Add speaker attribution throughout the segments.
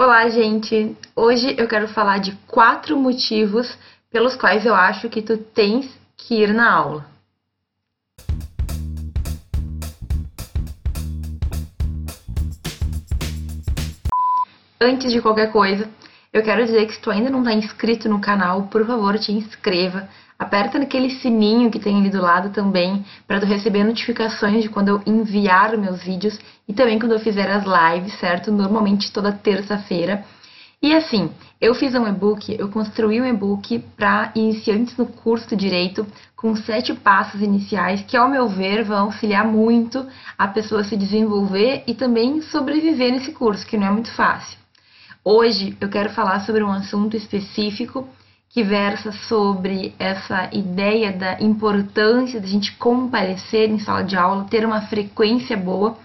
Speaker 1: Olá, gente! Hoje eu quero falar de quatro motivos pelos quais eu acho que tu tens que ir na aula. Antes de qualquer coisa, eu quero dizer que se tu ainda não está inscrito no canal, por favor, te inscreva. Aperta naquele sininho que tem ali do lado também, para tu receber notificações de quando eu enviar meus vídeos e também quando eu fizer as lives, certo? Normalmente toda terça-feira. E assim, eu fiz um e-book, eu construí um e-book para iniciantes no curso de Direito, com sete passos iniciais que, ao meu ver, vão auxiliar muito a pessoa se desenvolver e também sobreviver nesse curso, que não é muito fácil. Hoje eu quero falar sobre um assunto específico que versa sobre essa ideia da importância da gente comparecer em sala de aula, ter uma frequência boa.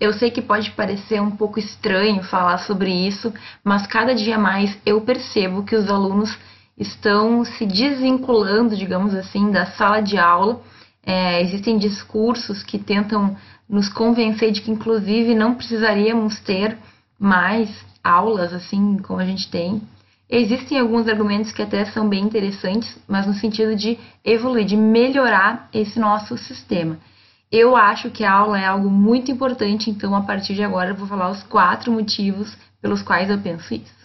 Speaker 1: Eu sei que pode parecer um pouco estranho falar sobre isso, mas cada dia mais eu percebo que os alunos estão se desvinculando, digamos assim, da sala de aula. É, existem discursos que tentam nos convencer de que, inclusive, não precisaríamos ter mais aulas assim como a gente tem. Existem alguns argumentos que até são bem interessantes, mas no sentido de evoluir, de melhorar esse nosso sistema. Eu acho que a aula é algo muito importante, então a partir de agora eu vou falar os quatro motivos pelos quais eu penso isso.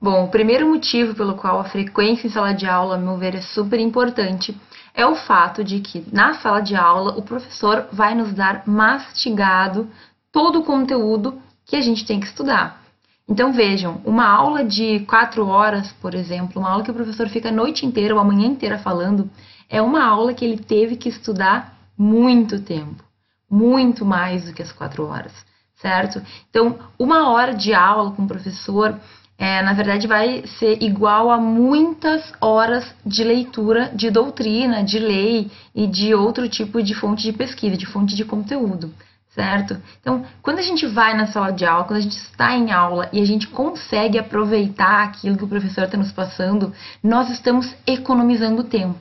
Speaker 1: Bom, o primeiro motivo pelo qual a frequência em sala de aula, a meu ver, é super importante é o fato de que na sala de aula o professor vai nos dar mastigado todo o conteúdo que a gente tem que estudar. Então vejam, uma aula de quatro horas, por exemplo, uma aula que o professor fica a noite inteira ou a manhã inteira falando, é uma aula que ele teve que estudar muito tempo, muito mais do que as quatro horas, certo? Então, uma hora de aula com o professor, é, na verdade, vai ser igual a muitas horas de leitura de doutrina, de lei e de outro tipo de fonte de pesquisa, de fonte de conteúdo certo? Então, quando a gente vai na sala de aula, quando a gente está em aula e a gente consegue aproveitar aquilo que o professor está nos passando, nós estamos economizando tempo.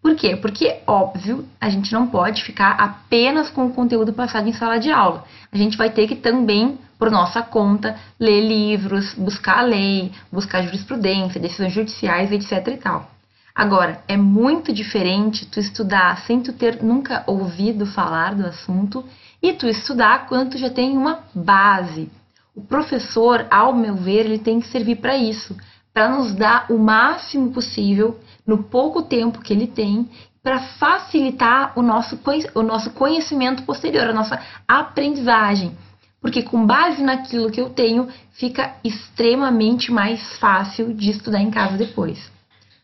Speaker 1: Por quê? Porque, óbvio, a gente não pode ficar apenas com o conteúdo passado em sala de aula. A gente vai ter que também, por nossa conta, ler livros, buscar a lei, buscar jurisprudência, decisões judiciais, etc e tal. Agora, é muito diferente tu estudar sem tu ter nunca ouvido falar do assunto e tu estudar quando já tem uma base. O professor, ao meu ver, ele tem que servir para isso, para nos dar o máximo possível no pouco tempo que ele tem, para facilitar o nosso, o nosso conhecimento posterior, a nossa aprendizagem. Porque com base naquilo que eu tenho, fica extremamente mais fácil de estudar em casa depois.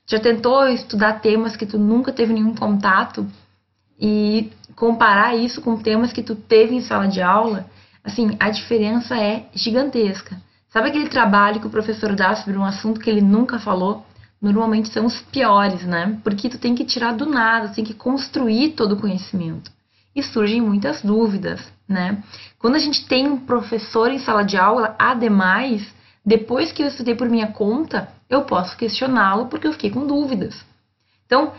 Speaker 1: Já tentou estudar temas que tu nunca teve nenhum contato? e comparar isso com temas que tu teve em sala de aula, assim, a diferença é gigantesca. Sabe aquele trabalho que o professor dá sobre um assunto que ele nunca falou? Normalmente são os piores, né? Porque tu tem que tirar do nada, tem que construir todo o conhecimento. E surgem muitas dúvidas, né? Quando a gente tem um professor em sala de aula, ademais, depois que eu estudei por minha conta, eu posso questioná-lo porque eu fiquei com dúvidas. Então,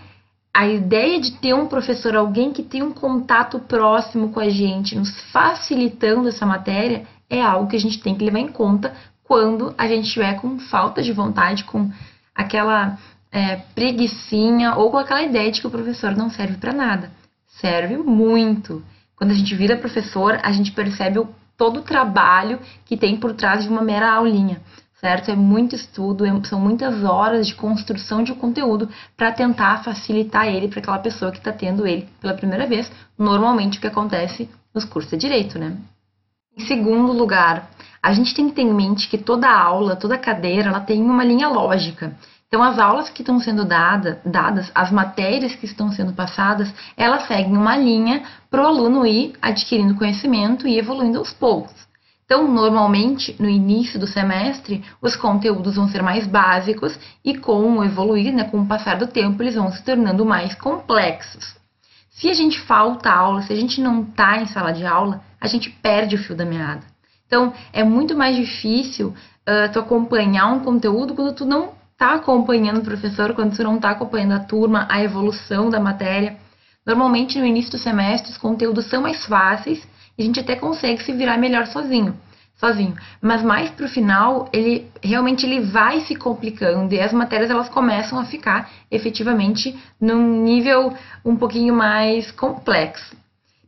Speaker 1: a ideia de ter um professor, alguém que tem um contato próximo com a gente, nos facilitando essa matéria, é algo que a gente tem que levar em conta quando a gente estiver com falta de vontade, com aquela é, preguiçinha ou com aquela ideia de que o professor não serve para nada. Serve muito. Quando a gente vira professor, a gente percebe o, todo o trabalho que tem por trás de uma mera aulinha certo? É muito estudo, é, são muitas horas de construção de conteúdo para tentar facilitar ele para aquela pessoa que está tendo ele pela primeira vez. Normalmente o que acontece nos cursos de direito, né? Em segundo lugar, a gente tem que ter em mente que toda aula, toda cadeira, ela tem uma linha lógica. Então, as aulas que estão sendo dada, dadas, as matérias que estão sendo passadas, elas seguem uma linha para o aluno ir adquirindo conhecimento e evoluindo aos poucos. Então, normalmente, no início do semestre, os conteúdos vão ser mais básicos e com o evoluir, né, com o passar do tempo, eles vão se tornando mais complexos. Se a gente falta aula, se a gente não está em sala de aula, a gente perde o fio da meada. Então, é muito mais difícil uh, tu acompanhar um conteúdo quando tu não está acompanhando o professor, quando tu não está acompanhando a turma, a evolução da matéria. Normalmente, no início do semestre, os conteúdos são mais fáceis e a gente até consegue se virar melhor sozinho. sozinho. Mas mais pro final, ele realmente ele vai se complicando e as matérias elas começam a ficar efetivamente num nível um pouquinho mais complexo.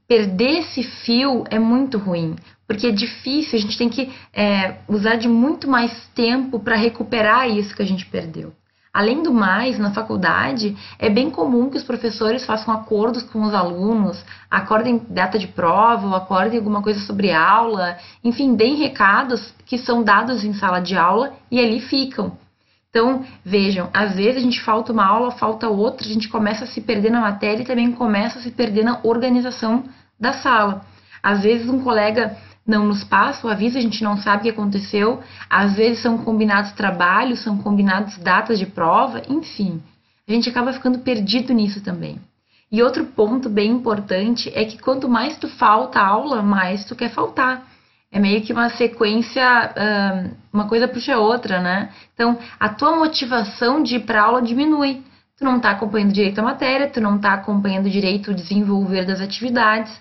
Speaker 1: Perder esse fio é muito ruim, porque é difícil, a gente tem que é, usar de muito mais tempo para recuperar isso que a gente perdeu. Além do mais, na faculdade, é bem comum que os professores façam acordos com os alunos, acordem data de prova, ou acordem alguma coisa sobre aula, enfim, deem recados que são dados em sala de aula e ali ficam. Então, vejam, às vezes a gente falta uma aula, falta outra, a gente começa a se perder na matéria e também começa a se perder na organização da sala. Às vezes um colega não nos passa o aviso, a gente não sabe o que aconteceu. Às vezes são combinados trabalhos, são combinados datas de prova, enfim. A gente acaba ficando perdido nisso também. E outro ponto bem importante é que quanto mais tu falta aula, mais tu quer faltar. É meio que uma sequência, uma coisa puxa a outra, né? Então, a tua motivação de ir para aula diminui. Tu não está acompanhando direito a matéria, tu não está acompanhando direito o desenvolver das atividades,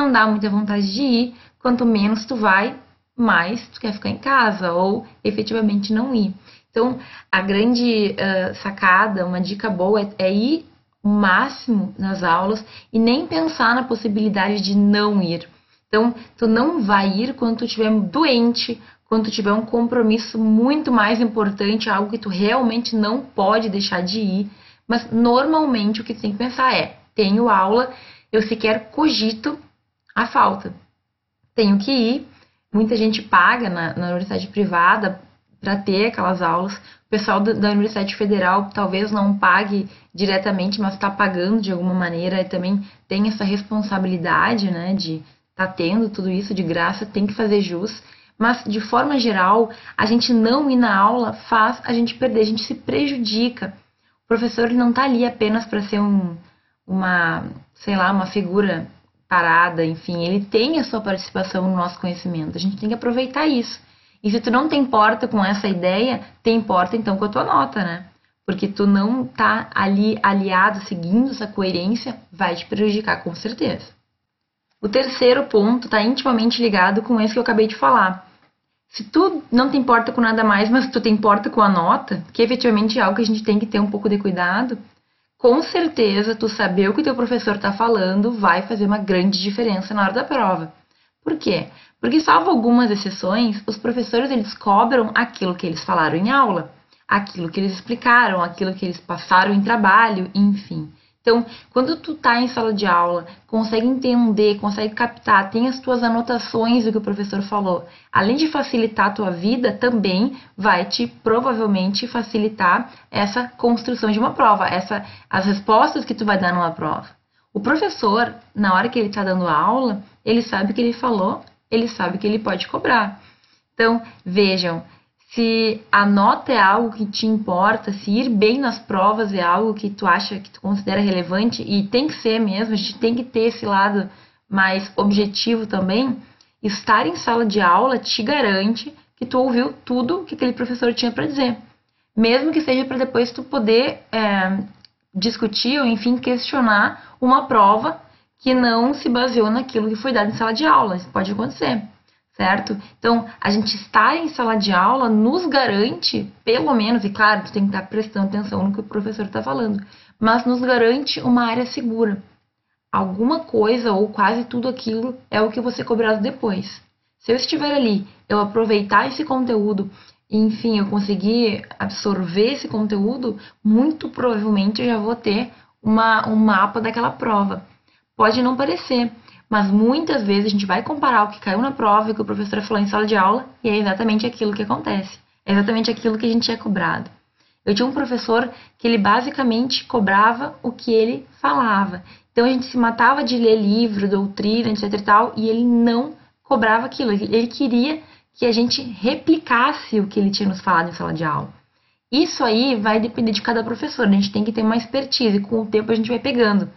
Speaker 1: não dá muita vontade de ir, quanto menos tu vai, mais tu quer ficar em casa ou efetivamente não ir. Então, a grande uh, sacada, uma dica boa é, é ir o máximo nas aulas e nem pensar na possibilidade de não ir. Então, tu não vai ir quando tu estiver doente, quando tu tiver um compromisso muito mais importante, algo que tu realmente não pode deixar de ir. Mas normalmente o que tu tem que pensar é: tenho aula, eu sequer cogito a falta tenho que ir. Muita gente paga na, na universidade privada para ter aquelas aulas. O pessoal da, da Universidade Federal talvez não pague diretamente, mas está pagando de alguma maneira e também tem essa responsabilidade, né, de estar tá tendo tudo isso de graça, tem que fazer jus. Mas, de forma geral, a gente não ir na aula faz a gente perder, a gente se prejudica. O professor ele não está ali apenas para ser um, uma, sei lá, uma figura parada, enfim, ele tem a sua participação no nosso conhecimento. A gente tem que aproveitar isso. E se tu não te importa com essa ideia, te importa então com a tua nota, né? Porque tu não tá ali aliado, seguindo essa coerência, vai te prejudicar com certeza. O terceiro ponto está intimamente ligado com esse que eu acabei de falar. Se tu não te importa com nada mais, mas tu te importa com a nota, que efetivamente é algo que a gente tem que ter um pouco de cuidado, com certeza tu saber o que o teu professor está falando vai fazer uma grande diferença na hora da prova. Por quê? Porque, salvo algumas exceções, os professores eles cobram aquilo que eles falaram em aula, aquilo que eles explicaram, aquilo que eles passaram em trabalho, enfim. Então, quando tu tá em sala de aula, consegue entender, consegue captar, tem as tuas anotações do que o professor falou, além de facilitar a tua vida, também vai te provavelmente facilitar essa construção de uma prova, essa as respostas que tu vai dar numa prova. O professor, na hora que ele está dando aula, ele sabe o que ele falou, ele sabe que ele pode cobrar. Então, vejam, se a nota é algo que te importa, se ir bem nas provas é algo que tu acha que tu considera relevante e tem que ser mesmo, a gente tem que ter esse lado mais objetivo também. Estar em sala de aula te garante que tu ouviu tudo que aquele professor tinha para dizer, mesmo que seja para depois tu poder é, discutir ou enfim questionar uma prova que não se baseou naquilo que foi dado em sala de aula. Isso pode acontecer certo? Então, a gente estar em sala de aula nos garante, pelo menos, e claro, tu tem que estar prestando atenção no que o professor está falando, mas nos garante uma área segura. Alguma coisa ou quase tudo aquilo é o que você cobrado depois. Se eu estiver ali, eu aproveitar esse conteúdo, enfim, eu conseguir absorver esse conteúdo, muito provavelmente eu já vou ter uma, um mapa daquela prova. Pode não parecer, mas muitas vezes a gente vai comparar o que caiu na prova e o que o professor falou em sala de aula e é exatamente aquilo que acontece. É exatamente aquilo que a gente é cobrado. Eu tinha um professor que ele basicamente cobrava o que ele falava. Então a gente se matava de ler livro, doutrina, etc e tal, e ele não cobrava aquilo. Ele queria que a gente replicasse o que ele tinha nos falado em sala de aula. Isso aí vai depender de cada professor, a gente tem que ter uma expertise, e com o tempo a gente vai pegando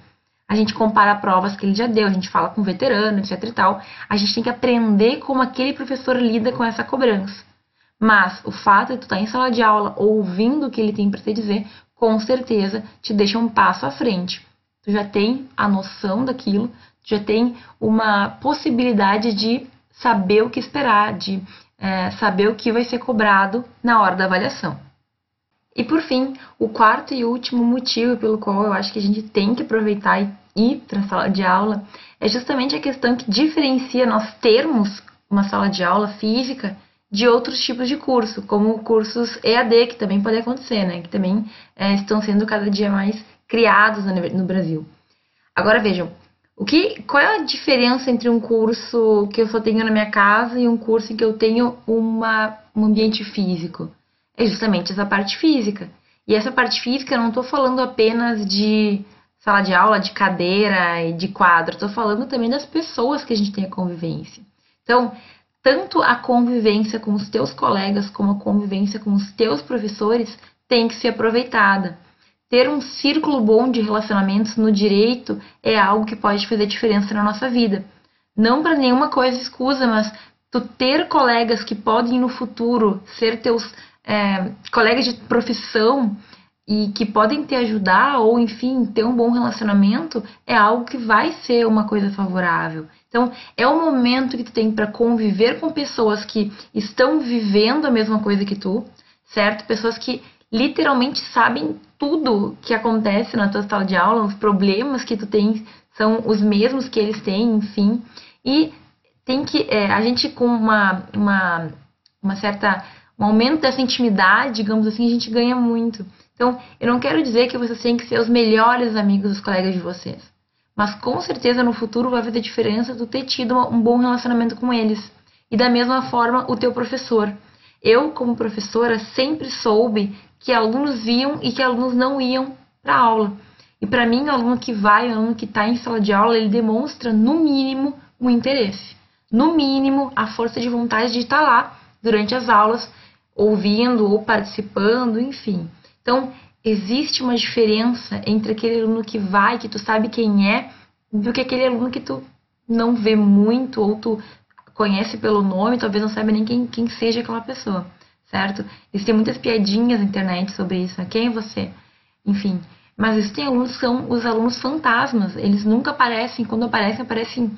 Speaker 1: a gente compara provas que ele já deu, a gente fala com veterano, etc e tal. A gente tem que aprender como aquele professor lida com essa cobrança. Mas o fato de tu estar tá em sala de aula ouvindo o que ele tem para te dizer, com certeza te deixa um passo à frente. Tu já tem a noção daquilo, tu já tem uma possibilidade de saber o que esperar, de é, saber o que vai ser cobrado na hora da avaliação. E por fim, o quarto e último motivo pelo qual eu acho que a gente tem que aproveitar e ir para a sala de aula é justamente a questão que diferencia nós termos uma sala de aula física de outros tipos de curso, como cursos EAD, que também pode acontecer, né? Que também é, estão sendo cada dia mais criados no Brasil. Agora vejam, o que, qual é a diferença entre um curso que eu só tenho na minha casa e um curso em que eu tenho uma, um ambiente físico? É justamente essa parte física. E essa parte física eu não estou falando apenas de sala de aula, de cadeira e de quadro, estou falando também das pessoas que a gente tem a convivência. Então, tanto a convivência com os teus colegas como a convivência com os teus professores tem que ser aproveitada. Ter um círculo bom de relacionamentos no direito é algo que pode fazer diferença na nossa vida. Não para nenhuma coisa escusa, mas tu ter colegas que podem no futuro ser teus é, colegas de profissão e que podem te ajudar ou, enfim, ter um bom relacionamento é algo que vai ser uma coisa favorável. Então, é o momento que tu tem para conviver com pessoas que estão vivendo a mesma coisa que tu, certo? Pessoas que literalmente sabem tudo que acontece na tua sala de aula, os problemas que tu tem são os mesmos que eles têm, enfim. E tem que, é, a gente com uma, uma, uma certa, um aumento dessa intimidade, digamos assim, a gente ganha muito. Então, eu não quero dizer que vocês têm que ser os melhores amigos dos colegas de vocês. Mas com certeza no futuro vai fazer diferença tu ter tido um bom relacionamento com eles. E da mesma forma, o teu professor. Eu, como professora, sempre soube que alunos iam e que alunos não iam para aula. E para mim, o aluno que vai, o aluno que está em sala de aula, ele demonstra, no mínimo, um interesse. No mínimo, a força de vontade de estar tá lá durante as aulas, ouvindo ou participando, enfim. Então, existe uma diferença entre aquele aluno que vai, que tu sabe quem é, do que aquele aluno que tu não vê muito ou tu conhece pelo nome, talvez não saiba nem quem, quem seja aquela pessoa certo? Existem muitas piadinhas na internet sobre isso, né? quem é você? Enfim, mas existem alunos que são os alunos fantasmas, eles nunca aparecem, quando aparecem, aparecem,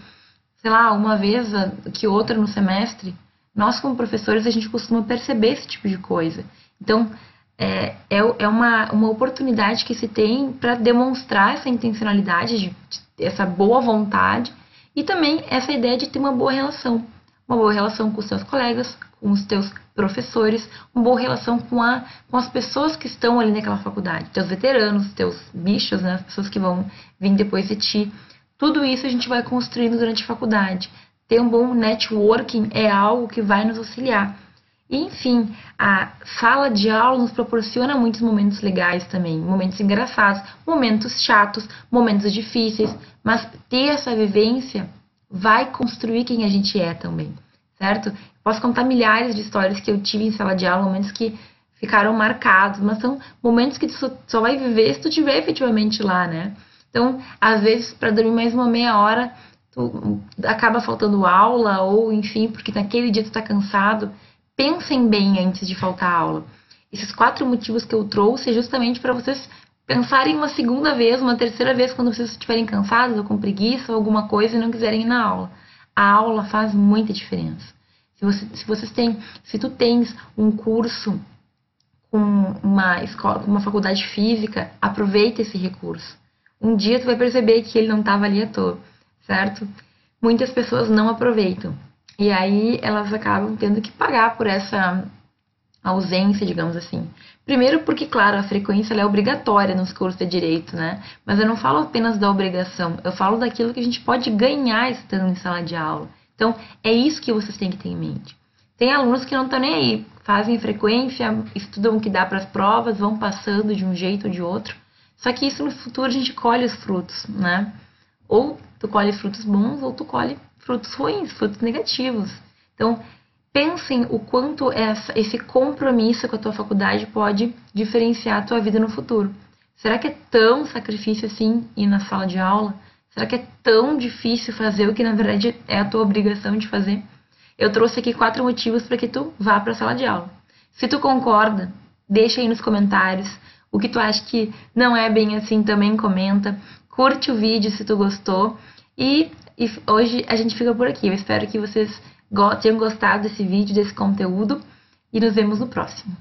Speaker 1: sei lá, uma vez que outra no semestre. Nós, como professores, a gente costuma perceber esse tipo de coisa. Então, é, é, é uma, uma oportunidade que se tem para demonstrar essa intencionalidade, de, de, essa boa vontade e também essa ideia de ter uma boa relação. Uma boa relação com os seus colegas, com os teus professores, uma boa relação com, a, com as pessoas que estão ali naquela faculdade, teus veteranos, teus bichos, né, as pessoas que vão vir depois de ti. Tudo isso a gente vai construindo durante a faculdade. Ter um bom networking é algo que vai nos auxiliar. E, enfim, a sala de aula nos proporciona muitos momentos legais também, momentos engraçados, momentos chatos, momentos difíceis, mas ter essa vivência vai construir quem a gente é também, certo? Posso contar milhares de histórias que eu tive em sala de aula, momentos que ficaram marcados, mas são momentos que tu só, só vai viver se tu estiver efetivamente lá, né? Então, às vezes, para dormir mais uma meia hora, tu acaba faltando aula, ou enfim, porque naquele dia tu tá cansado. Pensem bem antes de faltar aula. Esses quatro motivos que eu trouxe é justamente para vocês pensarem uma segunda vez, uma terceira vez, quando vocês estiverem cansados ou com preguiça ou alguma coisa e não quiserem ir na aula. A aula faz muita diferença. Se, você, se vocês têm, se tu tens um curso com uma escola, com uma faculdade física, aproveita esse recurso. Um dia tu vai perceber que ele não estava ali à toa, certo? Muitas pessoas não aproveitam. E aí elas acabam tendo que pagar por essa ausência, digamos assim. Primeiro porque, claro, a frequência é obrigatória nos cursos de direito, né? Mas eu não falo apenas da obrigação, eu falo daquilo que a gente pode ganhar estando em sala de aula. Então, é isso que vocês têm que ter em mente. Tem alunos que não estão nem aí, fazem frequência, estudam o que dá para as provas, vão passando de um jeito ou de outro. Só que isso no futuro a gente colhe os frutos, né? Ou tu colhe frutos bons ou tu colhe frutos ruins, frutos negativos. Então, pensem o quanto essa, esse compromisso com a tua faculdade pode diferenciar a tua vida no futuro. Será que é tão sacrifício assim ir na sala de aula? Será que é tão difícil fazer o que na verdade é a tua obrigação de fazer? Eu trouxe aqui quatro motivos para que tu vá para a sala de aula. Se tu concorda, deixa aí nos comentários. O que tu acha que não é bem assim, também comenta curte o vídeo se tu gostou. E, e hoje a gente fica por aqui. Eu espero que vocês go tenham gostado desse vídeo, desse conteúdo. E nos vemos no próximo.